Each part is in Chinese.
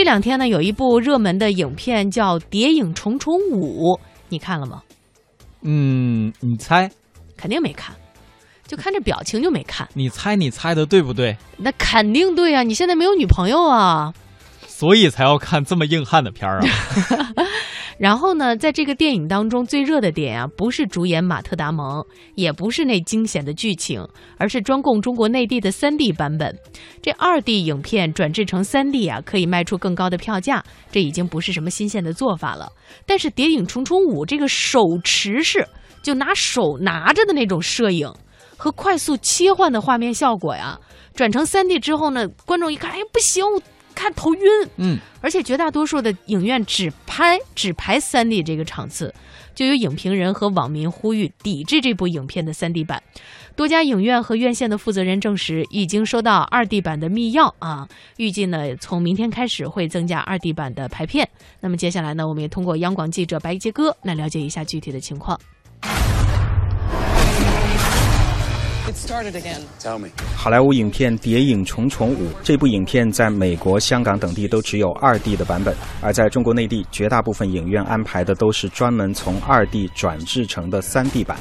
这两天呢，有一部热门的影片叫《谍影重重五》，你看了吗？嗯，你猜？肯定没看，就看这表情就没看。你猜，你猜的对不对？那肯定对啊！你现在没有女朋友啊，所以才要看这么硬汉的片儿啊。然后呢，在这个电影当中最热的点啊，不是主演马特·达蒙，也不是那惊险的剧情，而是专供中国内地的 3D 版本。这 2D 影片转制成 3D 啊，可以卖出更高的票价，这已经不是什么新鲜的做法了。但是《谍影重重五》这个手持式，就拿手拿着的那种摄影和快速切换的画面效果呀，转成 3D 之后呢，观众一看，哎，不行。看头晕，嗯，而且绝大多数的影院只拍只排三 D 这个场次，就有影评人和网民呼吁抵制这部影片的三 D 版。多家影院和院线的负责人证实，已经收到二 D 版的密钥啊，预计呢从明天开始会增加二 D 版的排片。那么接下来呢，我们也通过央广记者白杰哥来了解一下具体的情况。好莱坞影片《谍影重重五》这部影片在美国、香港等地都只有二 D 的版本，而在中国内地，绝大部分影院安排的都是专门从二 D 转制成的三 D 版。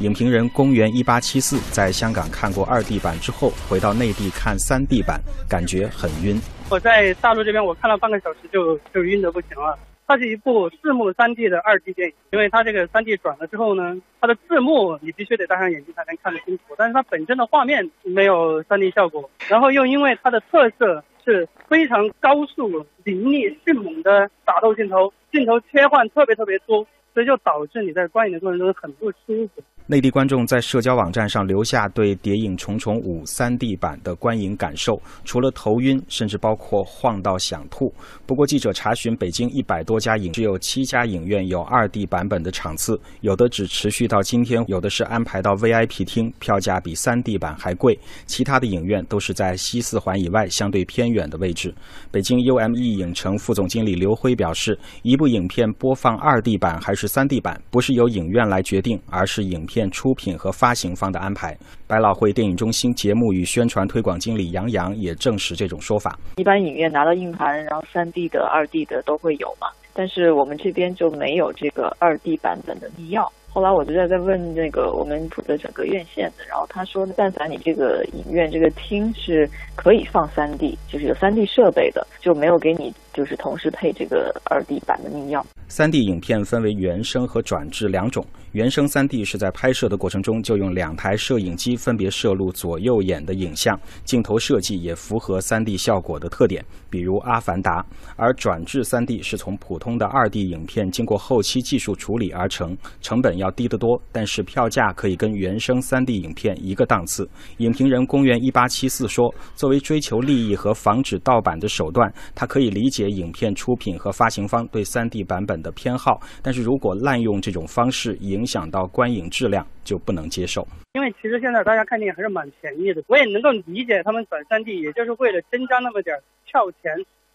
影评人公元一八七四在香港看过二 D 版之后，回到内地看三 D 版，感觉很晕。我在大陆这边，我看了半个小时就就晕得不行了。它是一部字幕三 D 的二 D 电影，因为它这个三 D 转了之后呢，它的字幕你必须得戴上眼镜才能看得清楚，但是它本身的画面没有三 D 效果，然后又因为它的特色是非常高速、凌厉、迅猛的打斗镜头，镜头切换特别特别多，所以就导致你在观影的过程中很不舒服。内地观众在社交网站上留下对《谍影重重五》3D 版的观影感受，除了头晕，甚至包括晃到想吐。不过，记者查询北京一百多家影，只有七家影院有 2D 版本的场次，有的只持续到今天，有的是安排到 VIP 厅，票价比 3D 版还贵。其他的影院都是在西四环以外相对偏远的位置。北京 UME 影城副总经理刘辉表示，一部影片播放 2D 版还是 3D 版，不是由影院来决定，而是影片。片出品和发行方的安排，百老汇电影中心节目与宣传推广经理杨洋也证实这种说法。一般影院拿到硬盘，然后三 D 的、二 D 的都会有嘛，但是我们这边就没有这个二 D 版本的密钥。后来我就在在问那个我们负责整个院线的，然后他说，但凡你这个影院这个厅是可以放三 D，就是有三 D 设备的，就没有给你就是同时配这个二 D 版的密钥。三 D 影片分为原声和转制两种。原声三 D 是在拍摄的过程中就用两台摄影机分别摄录左右眼的影像，镜头设计也符合三 D 效果的特点，比如《阿凡达》。而转制三 D 是从普通的二 D 影片经过后期技术处理而成，成本要低得多，但是票价可以跟原声三 D 影片一个档次。影评人公元一八七四说：“作为追求利益和防止盗版的手段，他可以理解影片出品和发行方对三 D 版本的偏好，但是如果滥用这种方式影。”响到观影质量就不能接受。因为其实现在大家看电影还是蛮便宜的，我也能够理解他们转三 D，也就是为了增加那么点票钱，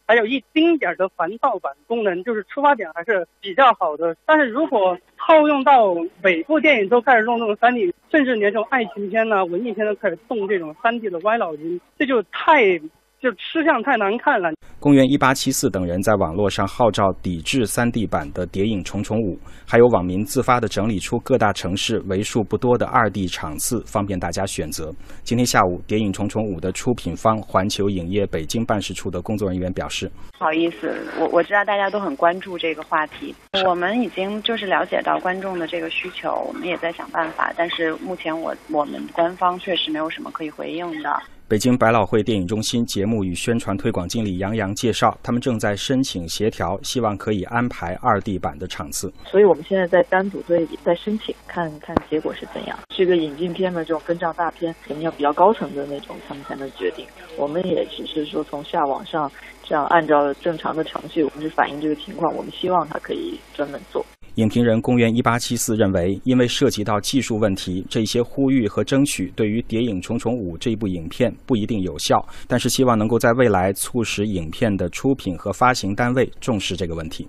还有一丁点的防盗版功能，就是出发点还是比较好的。但是如果套用到每部电影都开始弄这种三 D，甚至连这种爱情片呢、文艺片都开始动这种三 D 的歪脑筋，这就太就吃相太难看了。公元一八七四等人在网络上号召抵制三 D 版的《谍影重重五》，还有网民自发的整理出各大城市为数不多的二 D 场次，方便大家选择。今天下午，《谍影重重五》的出品方环球影业北京办事处的工作人员表示：“不好意思，我我知道大家都很关注这个话题，我们已经就是了解到观众的这个需求，我们也在想办法，但是目前我我们官方确实没有什么可以回应的。”北京百老汇电影中心节目与宣传推广经理杨洋介绍，他们正在申请协调，希望可以安排二 D 版的场次。所以我们现在在单独对在申请，看看结果是怎样。这个引进片的这种分账大片，肯定要比较高层的那种，他们才能决定。我们也只是说从下往上，这样按照正常的程序，我们是反映这个情况。我们希望他可以专门做。影评人公元一八七四认为，因为涉及到技术问题，这些呼吁和争取对于《谍影重重五》这部影片不一定有效，但是希望能够在未来促使影片的出品和发行单位重视这个问题。